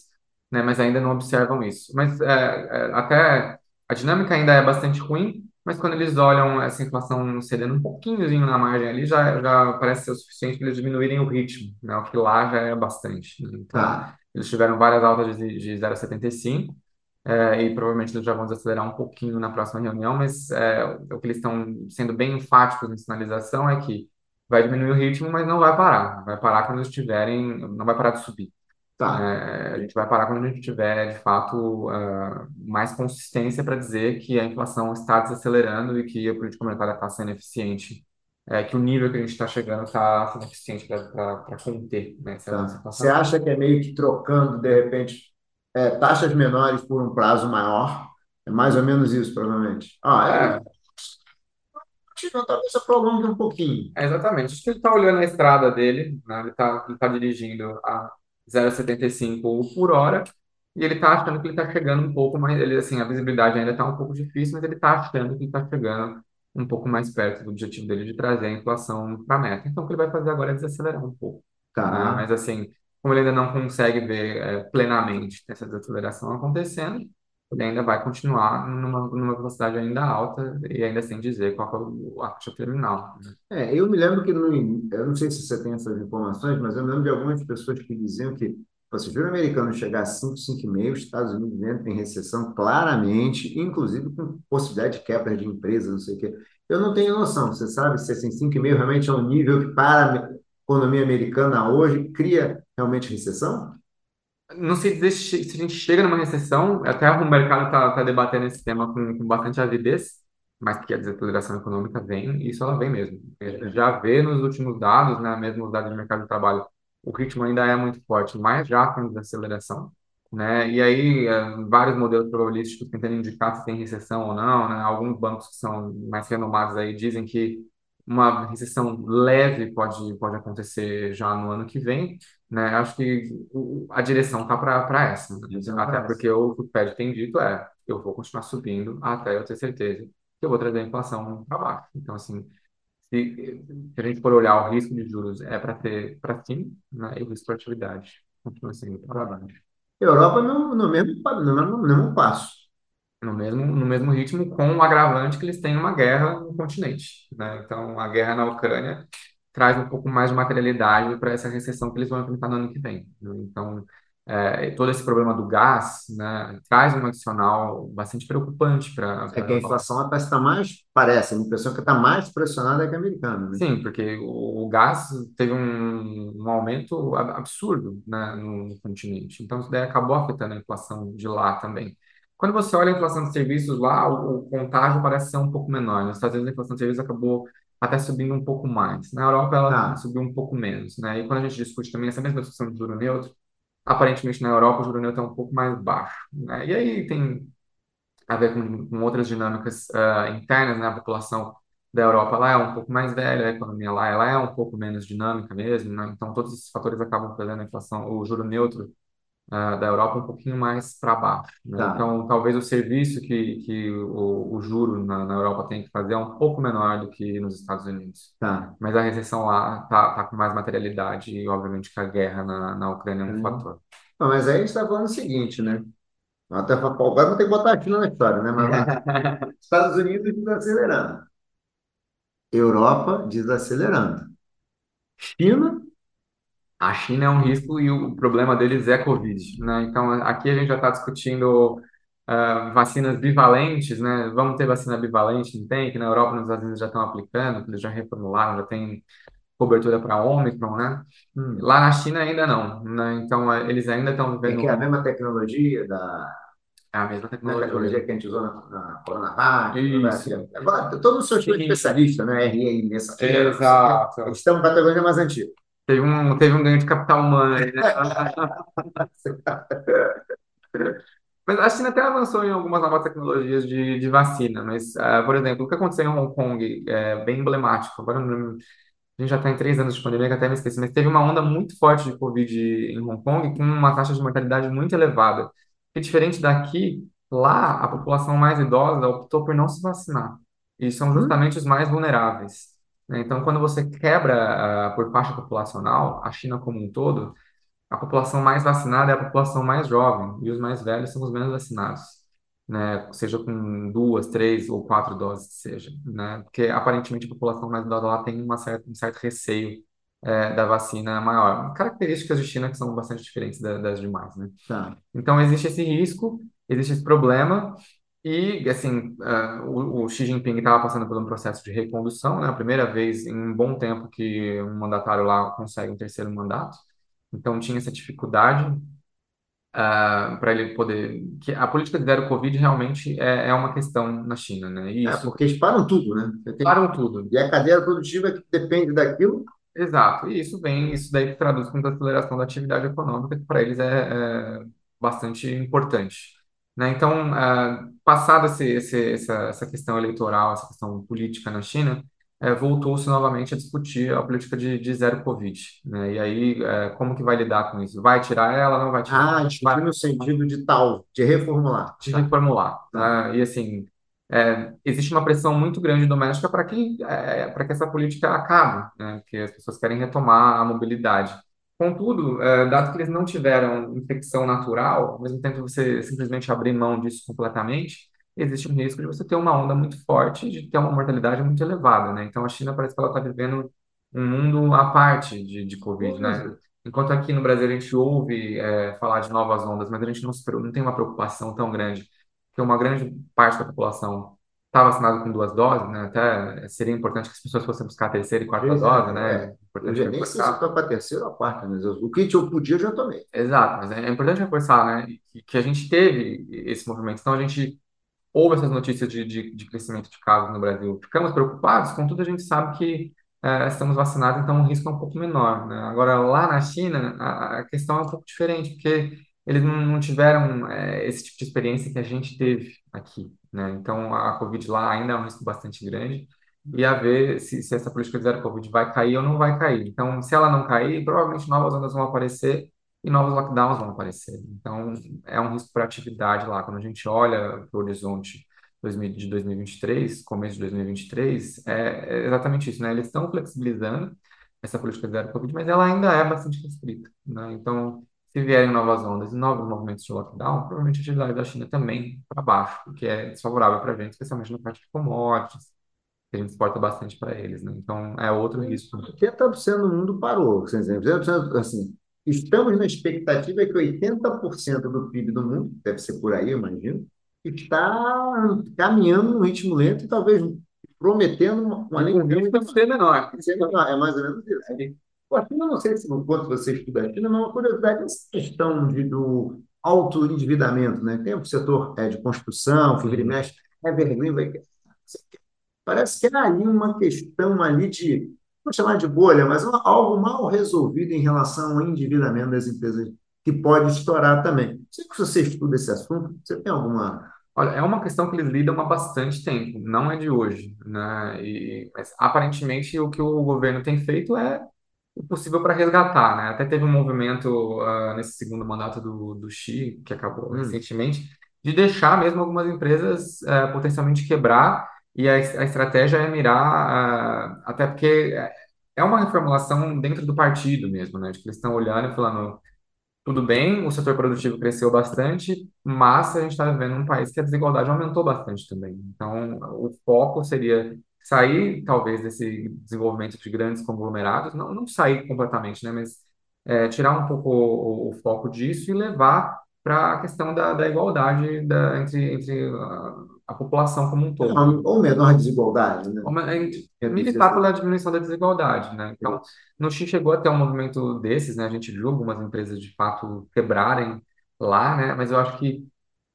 né, mas ainda não observam isso. Mas é, é, até a dinâmica ainda é bastante ruim, mas quando eles olham essa inflação cedendo um pouquinhozinho na margem ali, já, já parece ser o suficiente para eles diminuírem o ritmo, né, o que lá já é bastante. né. Então, Tá, eles tiveram várias altas de, de 0,75, é, e provavelmente eles já vão desacelerar um pouquinho na próxima reunião, mas é, o que eles estão sendo bem enfáticos na sinalização é que vai diminuir o ritmo, mas não vai parar. Vai parar quando eles tiverem, não vai parar de subir. tá, É, a gente vai parar quando a gente tiver, de fato, ah, mais consistência para dizer que a inflação está desacelerando e que a política monetária está sendo eficiente, é, que o nível que a gente está chegando está sendo eficiente para conter, né, essa tá. inflação. Você acha que é meio que trocando, de repente, é, taxas menores por um prazo maior? É mais ou menos isso, provavelmente. Ah, é, É, talvez eu prolongue um pouquinho. É, exatamente. Acho que ele está olhando a estrada dele, né? Ele está ele tá dirigindo a 0,75 por hora e ele está achando que ele está chegando um pouco mais. Ele, assim, a visibilidade ainda está um pouco difícil, mas ele está achando que ele está chegando um pouco mais perto do objetivo dele de trazer a inflação para a meta. Então, o que ele vai fazer agora é desacelerar um pouco. né? Tá, Mas, assim, como ele ainda não consegue ver é, plenamente essa desaceleração acontecendo, ele ainda vai continuar numa, numa velocidade ainda alta e ainda sem dizer qual é o- a taxa terminal. né? É, eu me lembro que, no, eu não sei se você tem essas informações, mas eu me lembro de algumas pessoas que diziam que se o juro americano chegar a 5, 5,5, os Estados Unidos entram em recessão claramente, inclusive com possibilidade de quebra de empresas, não sei o quê. Eu não tenho noção, você sabe se assim, 5,5 realmente é um nível que para a economia americana hoje cria realmente recessão? Não sei dizer se se a gente chega numa recessão, até o mercado está debatendo esse tema com, com bastante avidez, mas que a desaceleração econômica vem, e isso ela vem mesmo. Já vê nos últimos dados, né, mesmo os dados do mercado de trabalho, o ritmo ainda é muito forte, mas já com desaceleração, né? E aí, eh, vários modelos probabilísticos tentando indicar se tem recessão ou não, né? Alguns bancos que são mais renomados aí dizem que uma recessão leve pode, pode acontecer já no ano que vem, né? Acho que a direção está para essa, né? Pra Até essa. porque o que o Fed tem dito é, eu vou continuar subindo até eu ter certeza que eu vou trazer a inflação para baixo. Então, assim, se, se a gente for olhar o risco de juros é para ter para cima, né? E o risco de atividade continua sendo para baixo. Europa no, no mesmo, no mesmo, no mesmo passo. No mesmo, no mesmo ritmo, com o agravante que eles têm uma guerra no continente, né? Então, a guerra na Ucrânia traz um pouco mais de materialidade para essa recessão que eles vão enfrentar no ano que vem. né? Então, é, todo esse problema do gás, né, traz um adicional bastante preocupante para É que a inflação parece estar mais, parece, a impressão é que está mais pressionada que a americana, né? Sim, porque o, o gás teve um, um aumento ab- absurdo, né, no, no continente. Então, isso daí acabou afetando a inflação de lá também. Quando você olha a inflação de serviços lá, o, o contágio parece ser um pouco menor. Nos Estados Unidos, a inflação de serviços acabou até subindo um pouco mais. Na Europa, ela Tá. subiu um pouco menos, né? E quando a gente discute também essa mesma discussão de juro neutro, aparentemente na Europa o juro neutro é um pouco mais baixo, né? E aí tem a ver com, com outras dinâmicas ah, internas, né? A população da Europa lá é um pouco mais velha, a economia lá ela é um pouco menos dinâmica mesmo, né? Então todos esses fatores acabam fazendo a inflação, o juro neutro da Europa um pouquinho mais para baixo, né? Tá. Então talvez o serviço que, que o, o juro na, na Europa tem que fazer é um pouco menor do que nos Estados Unidos. Tá. Mas a recessão lá tá, tá com mais materialidade e obviamente que a guerra na, na Ucrânia é um Hum. fator. Não, mas aí a gente está falando o seguinte, né? Até agora vou ter que botar a China na história, né? Mas Estados Unidos desacelerando. Europa desacelerando. China, A China é um risco e o problema deles é Covid, né? Então, aqui a gente já está discutindo ah, vacinas bivalentes, né? Vamos ter vacina bivalente, não tem? Que na Europa, nos Estados Unidos já estão aplicando, eles já reformularam, já tem cobertura para Ômicron, né? hum, Lá na China ainda não, né? Então, eh, eles ainda estão é que é a mesma tecnologia da é a mesma né, tecnologia. tecnologia que a gente usou na, na Coronavac. Isso. Coronavac. Agora, todos os seus Sim, especialistas, né? RI, o eles exato. estão com a tecnologia mais antiga. Teve um, teve um ganho de capital humano aí, né? Mas a China até avançou em algumas novas tecnologias de, de vacina, mas, ah, por exemplo, o que aconteceu em Hong Kong é bem emblemático. Agora, eu não lembro- a gente já está em três anos de pandemia, que até me esqueci, mas teve uma onda muito forte de Covid em Hong Kong, com uma taxa de mortalidade muito elevada. E diferente daqui, lá a população mais idosa optou por não se vacinar. E são Hum? justamente os mais vulneráveis. Né? Então, quando você quebra, ah, por faixa populacional, a China como um todo, a população mais vacinada é a população mais jovem e os mais velhos são os menos vacinados, né? Seja com duas, três ou quatro doses, seja, né? Porque aparentemente a população mais idosa lá tem uma certa, um certo receio é, da vacina maior. Características de China que são bastante diferentes da- das demais, né? Tá. Então existe esse risco, existe esse problema. E, assim, ah, o, o Xi Jinping estava passando por um processo de recondução, né? A primeira vez em um bom tempo que um mandatário lá consegue um terceiro mandato. Então tinha essa dificuldade para ele poder. Que a política de zero Covid realmente é, é uma questão na China, né? E É, isso porque eles param tudo, né? Tem- param tudo. E a cadeia produtiva que depende daquilo. Exato. E isso vem, isso daí que traduz como aceleração da atividade econômica, que para eles é, é bastante importante. Né? Então, passado esse, esse, essa, essa questão eleitoral, essa questão política na China, eh, voltou-se novamente a discutir a política de, de zero Covid. Né? E aí, eh, como que vai lidar com isso? Vai tirar ela, não vai tirar? Ah, discutir no sentido de tal, de reformular. de Tá, reformular, tá. né? E assim, é, existe uma pressão muito grande doméstica para que é, para que essa política acabe, né? Porque as pessoas querem retomar a mobilidade. Contudo, é, dado que eles não tiveram infecção natural, ao mesmo tempo que você simplesmente abrir mão disso completamente, existe um risco de você ter uma onda muito forte, de ter uma mortalidade muito elevada, né? Então a China parece que ela está vivendo um mundo à parte de, de Covid, né? é. Enquanto aqui no Brasil a gente ouve é, falar de novas ondas, mas a gente não, não tem uma preocupação tão grande, porque uma grande parte da população está vacinada com duas doses, né? Até seria importante que as pessoas fossem buscar a terceira e quarta Pois dose, é, né? é. Eu Importante já nem sei se foi para a terceira ou a quarta, mas eu- o que eu podia, eu já tomei. Exato, mas é é importante reforçar, né? Que, a gente teve esse movimento. Então a gente houve essas notícias de, de, de crescimento de casos no Brasil. Ficamos preocupados, contudo, a gente sabe que eh, estamos vacinados, então o risco é um pouco menor, né? Agora, lá na China, a, a questão é um pouco diferente, porque eles não, não tiveram eh, esse tipo de experiência que a gente teve aqui, né? Então, a Covid lá ainda é um risco bastante grande, e a ver se, se essa política de zero Covid vai cair ou não vai cair. Então, se ela não cair, provavelmente novas ondas vão aparecer, e novos lockdowns vão aparecer. Então, é um risco para a atividade lá. Quando a gente olha para o horizonte 2000 de 2023, começo de 2023, é, é exatamente isso, né? Eles estão flexibilizando essa política de zero Covid, mas ela ainda é bastante restrita, né? Então, se vierem novas ondas e novos movimentos de lockdown, provavelmente a atividade da China também para baixo, o que é desfavorável para a gente, especialmente na parte de commodities, que a gente exporta bastante para eles, né? Então, é outro risco. Porque está sendo o mundo parou. Assim, estamos na expectativa que 80% do PIB do mundo, deve ser por aí, eu imagino, está caminhando num ritmo lento e talvez prometendo uma, uma de ser menor. maior. É mais ou menos isso. A China, não sei se quanto você estuda a China, mas uma curiosidade essa questão de, do alto endividamento, né? Tem o setor é, de construção, que mexe, Evergreen vai Parece que era ali uma questão ali de, vou chamar de bolha, mas uma- algo mal resolvido em relação ao endividamento das empresas, que pode estourar também. Sei que você estuda esse assunto, você tem alguma. Olha, é uma questão que eles lidam há bastante tempo, não é de hoje, né? E, mas aparentemente o que o governo tem feito é o possível para resgatar, né? Até teve um movimento ah, nesse segundo mandato do, do Xi, que acabou Hum, recentemente, de deixar mesmo algumas empresas ah, potencialmente quebrar, e a, a estratégia é mirar, ah, até porque é é uma reformulação dentro do partido mesmo, né? De que eles estão olhando e falando. Tudo bem, o setor produtivo cresceu bastante, mas a gente está vivendo um país que a desigualdade aumentou bastante também. Então, o foco seria sair, talvez, desse desenvolvimento de grandes conglomerados, não, não sair completamente, né? Mas é, tirar um pouco o, o foco disso e levar para a questão da, da igualdade da, entre, entre a, a população como um todo. Ou menor desigualdade, né? Ou é, Militar pela diminuição da desigualdade, né? Então, não che- chegou até um movimento desses, né? A gente viu algumas empresas de fato quebrarem lá, né? Mas eu acho que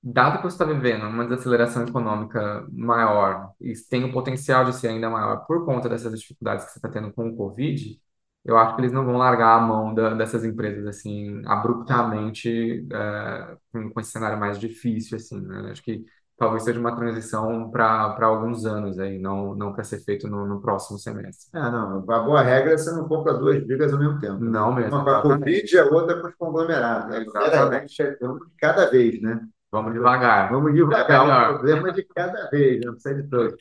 dado que você está vivendo uma desaceleração econômica maior e tem o potencial de ser ainda maior por conta dessas dificuldades que você está tendo com o Covid, eu acho que eles não vão largar a mão da- dessas empresas assim abruptamente é, com, com esse cenário mais difícil assim, né? Acho que talvez seja uma transição para para alguns anos aí, não não para ser feito no, no próximo semestre. Ah, não, a boa regra é você não compra duas brigas ao mesmo tempo. Não mesmo, Uma com a. Covid e a outra com os conglomerados. né? Exatamente. É cada vez, né? Vamos devagar. Vamos devagar, Melhor. um problema de cada vez, não precisa de todos.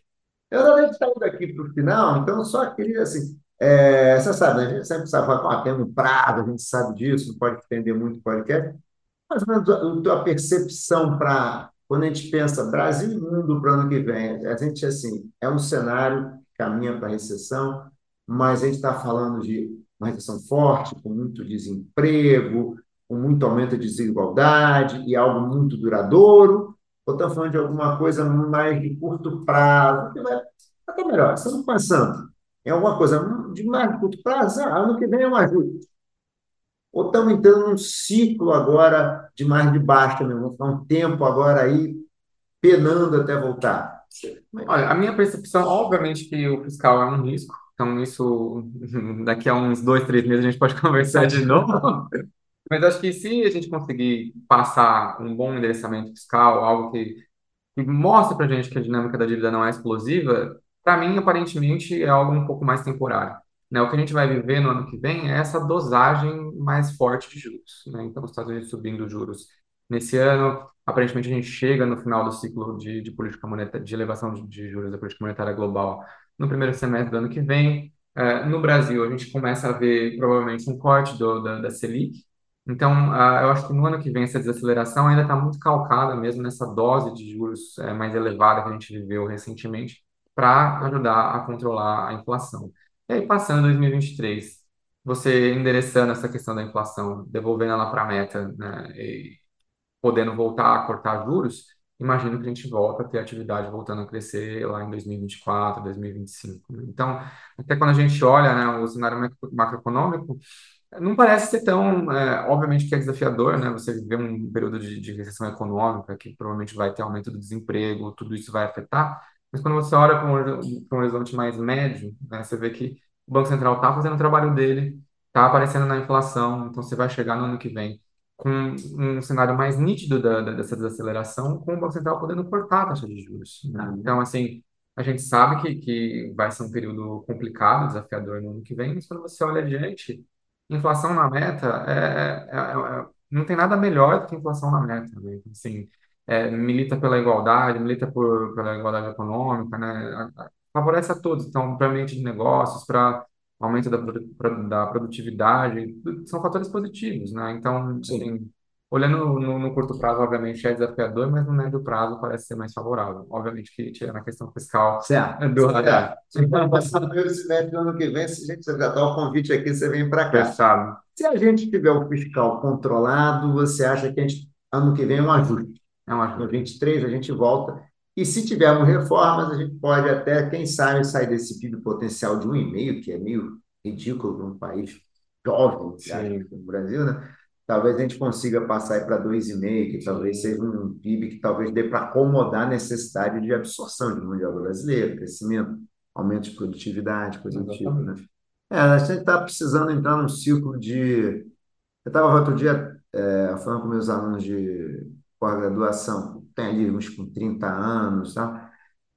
Eu não estou indo aqui para o final, então só queria assim, é, você sabe, né? A gente sempre sabe, falar, "Ah, tem um prazo, a gente sabe disso, não pode estender muito o podcast, mais ou menos a tua percepção para quando a gente pensa Brasil e mundo para o ano que vem, a gente assim, é um cenário que caminha para a recessão, mas a gente está falando de uma recessão forte, com muito desemprego, com muito aumento de desigualdade e algo muito duradouro, ou estamos falando de alguma coisa mais de curto prazo, até melhor, estamos pensando em alguma coisa de mais de curto prazo, ah, ano que vem é um ajuste. Ou estamos entrando num ciclo agora de mais de baixo mesmo, ficar um tempo agora aí penando até voltar. Olha, a minha percepção, obviamente, que o fiscal é um risco. Então, isso, daqui a uns dois, três meses, a gente pode conversar de novo. Mas acho que se a gente conseguir passar um bom endereçamento fiscal, algo que, que mostre para gente que a dinâmica da dívida não é explosiva, para mim, aparentemente, é algo um pouco mais temporário. Né? O que a gente vai viver no ano que vem é essa dosagem mais forte de juros. Né? Então, os Estados Unidos subindo juros nesse ano, aparentemente a gente chega no final do ciclo de, de política monetária, de elevação de, de juros da política monetária global no primeiro semestre do ano que vem. Eh, no Brasil, a gente começa a ver provavelmente um corte do, da, da Selic. Então, ah, eu acho que no ano que vem essa desaceleração ainda está muito calcada mesmo nessa dose de juros eh, mais elevada que a gente viveu recentemente para ajudar a controlar a inflação. E aí, passando 2023, você endereçando essa questão da inflação, devolvendo ela para a meta, né, e podendo voltar a cortar juros, imagino que a gente volta a ter atividade voltando a crescer lá em 2024, 2025. né? Então, até quando a gente olha, né, o cenário macro- macroeconômico, não parece ser tão, é, obviamente que é desafiador, né? Você viver um período de, de recessão econômica que provavelmente vai ter aumento do desemprego, tudo isso vai afetar. Mas quando você olha para um, um horizonte mais médio, né, você vê que o Banco Central está fazendo o trabalho dele, está aparecendo na inflação, então você vai chegar no ano que vem com um cenário mais nítido da, da- dessa desaceleração, com o Banco Central podendo cortar a taxa de juros. né? Então, assim, a gente sabe que, que vai ser um período complicado, desafiador no ano que vem, mas quando você olha adiante, inflação na meta é, é- é- é- não tem nada melhor do que inflação na meta, né? Então, Assim, é, milita pela igualdade, milita por, pela igualdade econômica, né? A- a- Favorece a todos, então, para ambiente de negócios, para aumento da, produ- pro- da produtividade, são fatores positivos, né? Então, assim, olhando no, no curto prazo, obviamente, é desafiador, mas no médio prazo parece ser mais favorável. Obviamente que tirando a questão fiscal Certo. do radar. Se for passar no semestre do ano que vem, se a gente já está o convite aqui, você vem para cá. Fechado. Se a gente tiver o fiscal controlado, você acha que a gente, ano que vem é um ajuste? É uma No ajuda. 23 a gente volta. E se tivermos reformas, a gente pode até, quem sabe, sair desse PIB potencial de 1,5, que é meio ridículo num país jovem, que no Brasil, né? Talvez a gente consiga passar para 2,5, que talvez seja um PIB que talvez dê para acomodar a necessidade de absorção de mão de obra brasileira, crescimento, aumento de produtividade, coisa do tipo, né? É, a gente está precisando entrar num ciclo de. Eu estava outro dia é, falando com meus alunos de pós-graduação, tem ali uns com 30 anos, tá?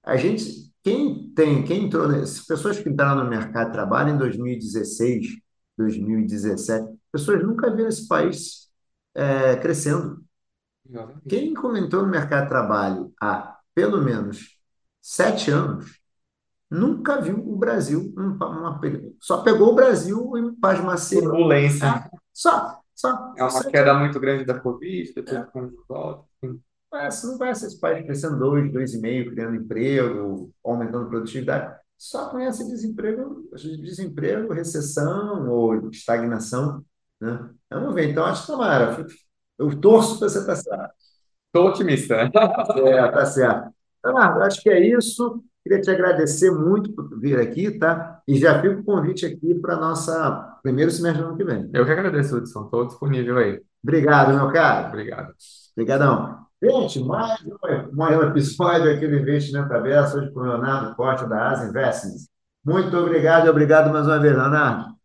A gente, quem tem, quem entrou, nesse- pessoas que entraram no mercado de trabalho em 2016, 2017, pessoas nunca viram esse país é, crescendo. Quem comentou no mercado de trabalho há pelo menos sete anos nunca viu o Brasil, um- uma, só pegou o Brasil em pasmaceiro. Turbulência. Só, só. É uma sete queda muito grande da Covid, depois quando volta. Mas não ser esse país crescendo dois, dois e meio, criando emprego, aumentando produtividade. só conhece desemprego, desemprego, recessão ou estagnação, né? Vamos ver. Então, acho que tomara. Eu torço para você estar certo. Estou otimista. É, tá certo. Leonardo, acho que é isso. Queria te agradecer muito por vir aqui, tá? E já fica o convite aqui para nossa primeiro semestre do ano que vem. Eu que agradeço, Hudson. Estou disponível aí. Obrigado, meu caro. Obrigado. Obrigadão. Gente, mais um, mais um episódio aqui do Investimento Aberto, hoje com o Leonardo Corte da Asa Investments. Muito obrigado e obrigado mais uma vez, Leonardo.